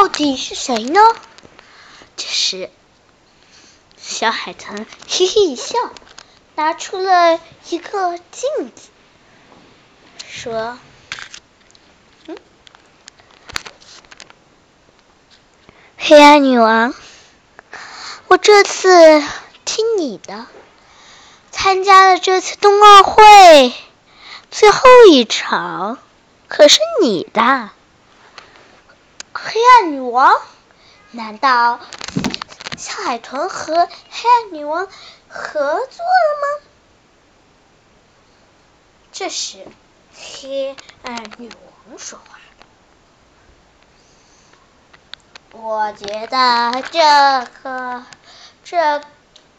到底是谁呢？这时，小海豚 嘿嘿一笑，拿出了一个镜子，说：“嗯，黑暗女王，我这次听你的，参加了这次冬奥会最后一场，可是你的。”黑暗女王？难道小海豚和黑暗女王合作了吗？这时，黑暗女王说话：“我觉得这个这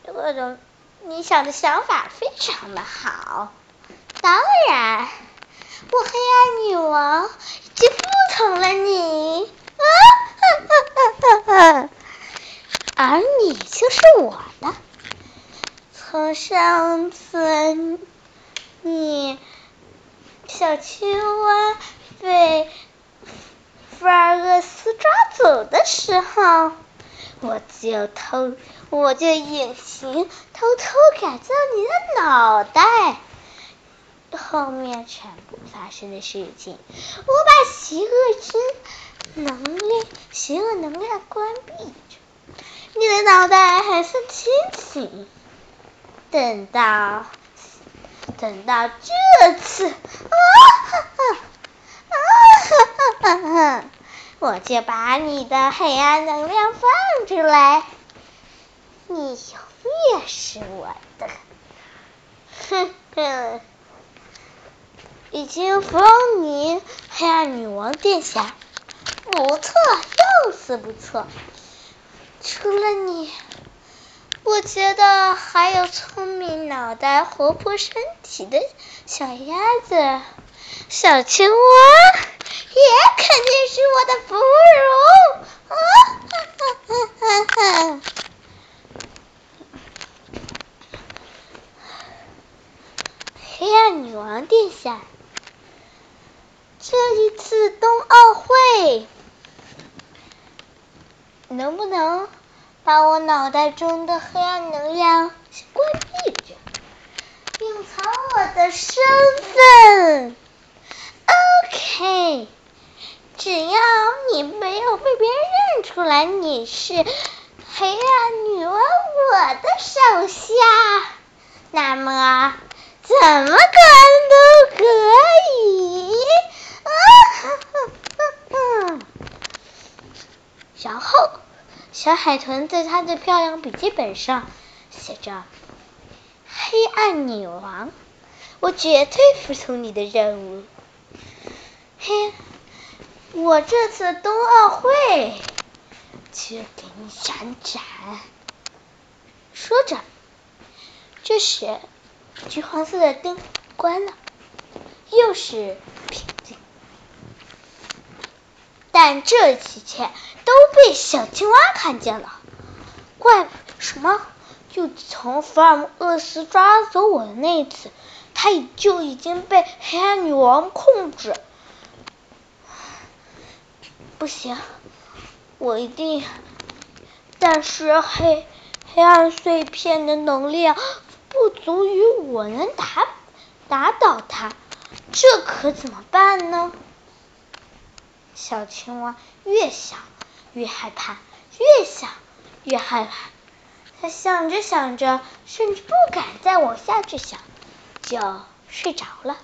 各种你想的想法非常的好。当然，我黑暗女王已经服从了你。”哈哈哈哈！而你就是我的。从上次你小青蛙被福尔厄斯抓走的时候，我就偷，我就隐形，偷偷改造你的脑袋。后面全部发生的事情，我把邪恶之。能量，邪恶能量关闭着，你的脑袋还算清醒。等到，等到这次，啊哈哈，啊哈哈哈，我就把你的黑暗能量放出来，你永远是我的。哼哼，已经服你，黑暗女王殿下。不错，又是不错。除了你，我觉得还有聪明脑袋、活泼身体的小鸭子、小青蛙，也肯定是我的俘虏。啊哈哈哈哈哈！黑暗女王殿下，这一次冬奥会。能不能把我脑袋中的黑暗能量关闭着，隐藏我的身份？OK，只要你没有被别人认出来你是黑暗女王我的手下，那么怎么关都可以。啊！然后。小海豚在他的漂亮笔记本上写着：“黑暗女王，我绝对服从你的任务。嘿，我这次冬奥会就给你闪闪。”说着，这时橘黄色的灯关了，又是但这一切。都被小青蛙看见了，怪什么？就从福尔摩斯抓走我的那一次，他就已经被黑暗女王控制。不行，我一定。但是黑黑暗碎片的能量不足以我能打打倒他，这可怎么办呢？小青蛙越想。越害怕，越想越害怕。它想着想着，甚至不敢再往下去想，就睡着了。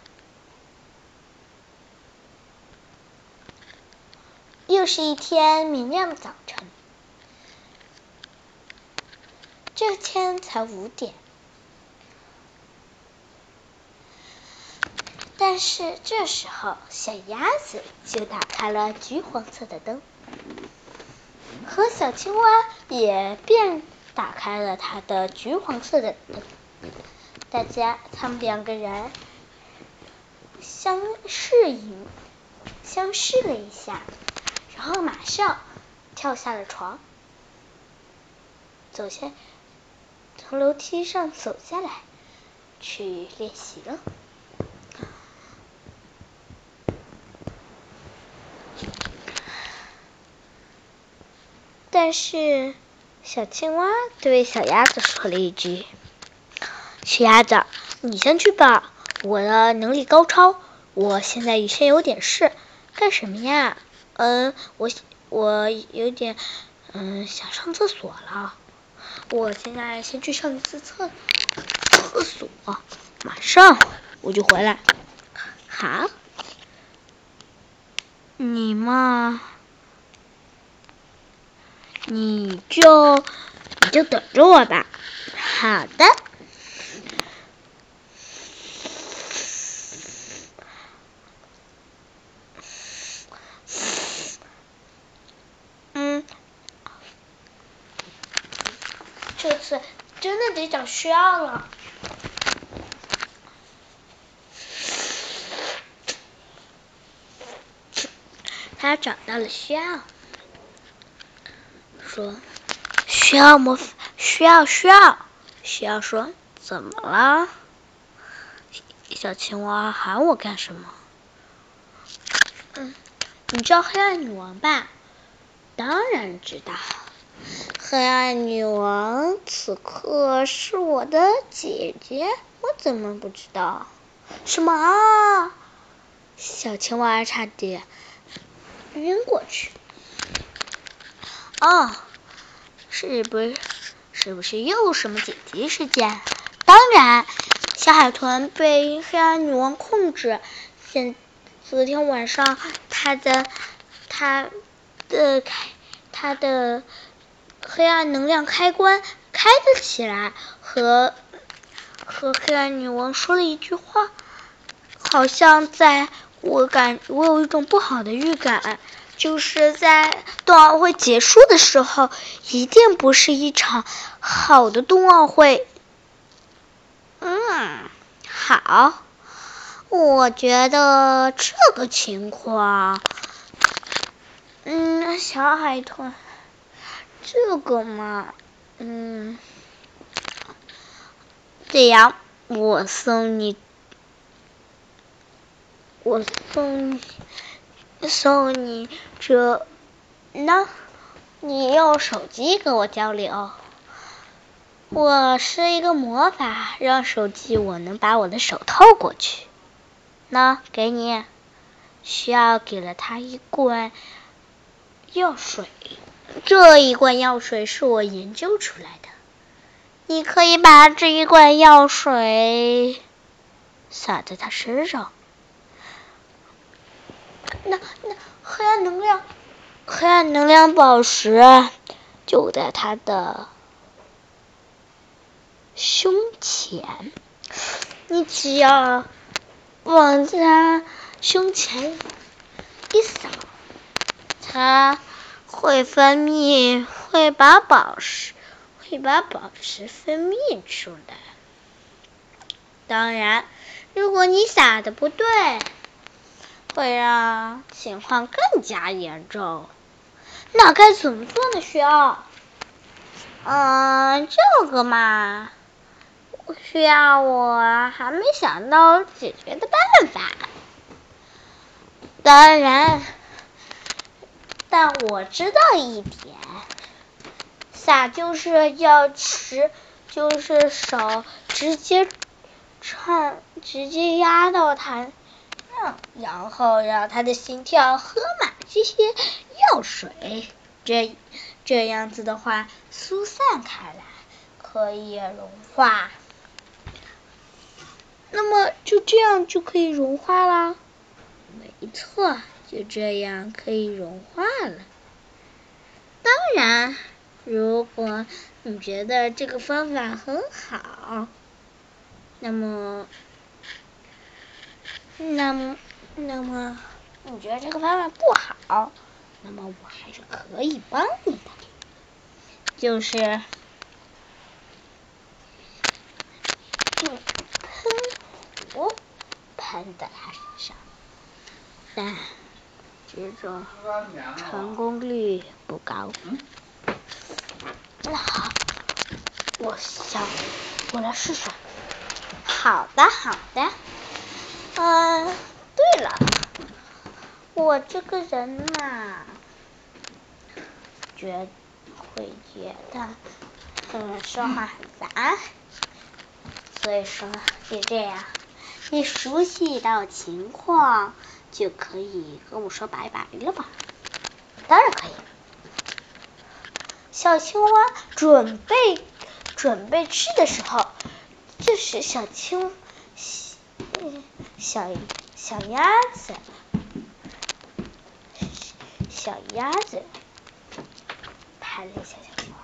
又是一天明亮的早晨，这天才五点。但是这时候，小鸭子就打开了橘黄色的灯。和小青蛙也便打开了它的橘黄色的灯，大家他们两个人相视一相视了一下，然后马上跳下了床，走下从楼梯上走下来去练习了。但是小青蛙对小鸭子说了一句：“小鸭子，你先去吧，我的能力高超。我现在先有点事，干什么呀？嗯，我我有点嗯想上厕所了。我现在先去上一次厕厕所，马上我就回来。好，你嘛。”你就你就等着我吧。好的。嗯，这次真的得找需要了。他找到了需要。说需要魔法，需要需要需要说怎么了？小青蛙喊我干什么？嗯，你知道黑暗女王吧？当然知道，黑暗女王此刻是我的姐姐，我怎么不知道？什么？小青蛙差点晕过去。哦。是不是是不是又什么紧急事件？当然，小海豚被黑暗女王控制。现昨天晚上，它的它的开它的黑暗能量开关开了起来，和和黑暗女王说了一句话，好像在我感我有一种不好的预感。就是在冬奥会结束的时候，一定不是一场好的冬奥会。嗯，好，我觉得这个情况，嗯，小海豚，这个嘛，嗯，这样，我送你，我送你。送你这，那，你用手机跟我交流。我是一个魔法，让手机我能把我的手透过去。那给你，需要给了他一罐药水。这一罐药水是我研究出来的。你可以把这一罐药水洒在他身上。那那黑暗能量，黑暗能量宝石就在他的胸前。你只要往他胸前一扫，它会分泌，会把宝石，会把宝石分泌出来。当然，如果你撒的不对。会让情况更加严重，那该怎么做呢？需要，嗯，这个嘛，需要我还没想到解决的办法。当然，但我知道一点，撒就是要持，就是手直接串，直接压到然后让他的心跳喝满这些药水，这这样子的话疏散开来，可以融化。那么就这样就可以融化啦？没错，就这样可以融化了。当然，如果你觉得这个方法很好，那么。那么，那么你觉得这个方法不好？那么我还是可以帮你的，就是用喷壶喷在他身上，但这种成功率不高。那好，我想我来试试。好的，好的。嗯，对了，我这个人嘛，觉会觉得嗯说话很杂，所以说就这样，你熟悉到情况就可以跟我说拜拜了吧？当然可以。小青蛙准备准备吃的时候，这时小青嗯小小鸭子小鸭子拍了一下小青蛙。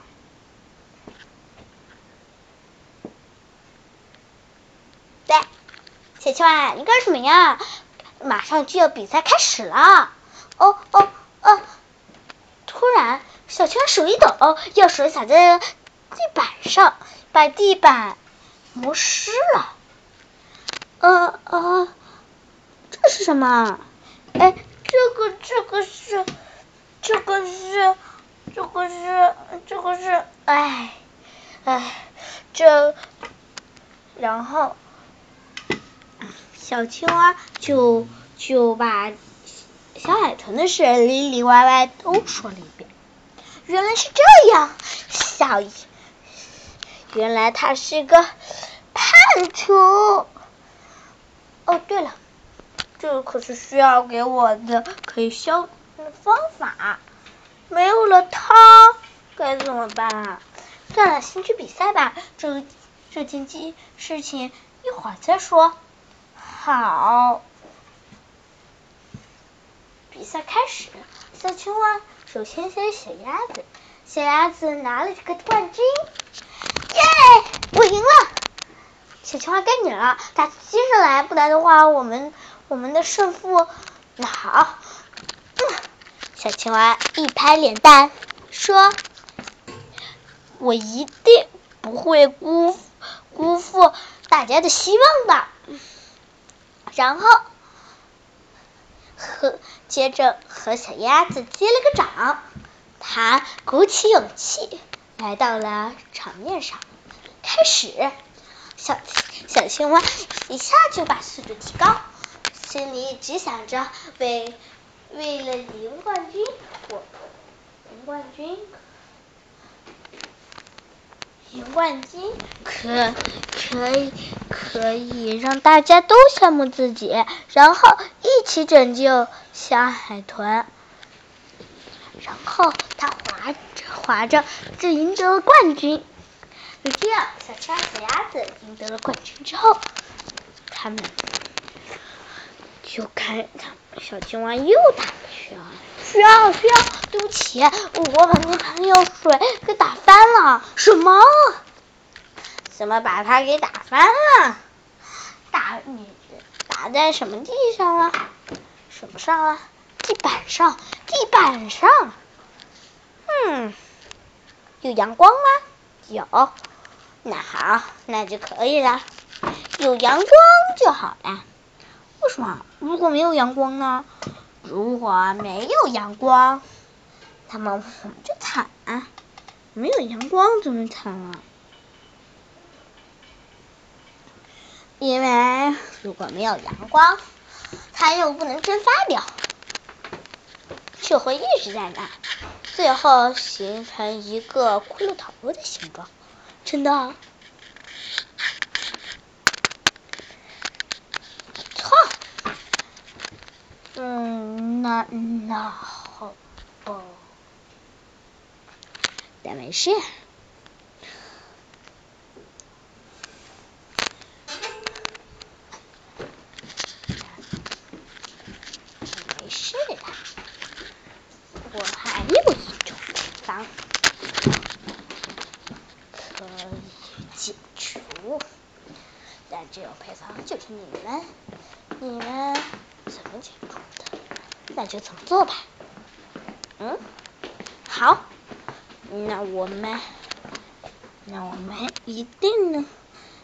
对，小青蛙，你干什么呀？马上就要比赛开始了。哦哦哦！突然，小青蛙手一抖，药水洒在地板上，把地板磨湿了。呃呃，这是什么？哎，这个这个是，这个是，这个是，这个是，哎哎，这，然后。小青蛙就就把小海豚的事里里外外都说了一遍。原来是这样，小原来他是个叛徒。哦，对了，这可是需要给我的可以消的方法，没有了它该怎么办啊？算了，先去比赛吧。这这件事事情一会儿再说。好，比赛开始。小青蛙首先先小鸭子，小鸭子拿了这个冠军，耶！我赢了。小青蛙该你了，打接着来，不来的话，我们我们的胜负那好。小青蛙一拍脸蛋说：“我一定不会辜辜负大家的希望的。”然后和接着和小鸭子接了个掌，他鼓起勇气来到了场面上，开始小小青蛙一下就把速度提高，心里只想着为为了赢冠军，我赢冠军。赢冠军可可以可以让大家都羡慕自己，然后一起拯救小海豚。然后他划着划着就赢得了冠军。就这样，小青蛙、小鸭子赢得了。冠军之后，他们就看小青蛙又打去了。需要需要，对不起，我把那盆药水给打翻了。什么？怎么把它给打翻了？打你打在什么地上了？什么上了？地板上，地板上。嗯，有阳光吗？有。那好，那就可以了。有阳光就好了。为什么？如果没有阳光呢？如果没有阳光，那么我们就惨啊！没有阳光怎么惨啊？因为如果没有阳光，它又不能蒸发掉，就会一直在那，最后形成一个骷髅头的形状。真的？错。嗯，那那好吧，但没事。我还有一种方可以解除，但这种配方就是你们，你们怎么那就怎么做吧。嗯，好，那我们，那我们一定呢，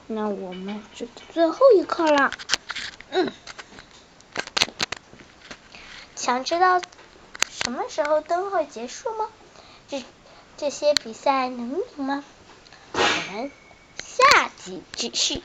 那我们就最后一课了。嗯，想知道？什么时候灯会结束吗？这这些比赛能赢吗？我们下集继续。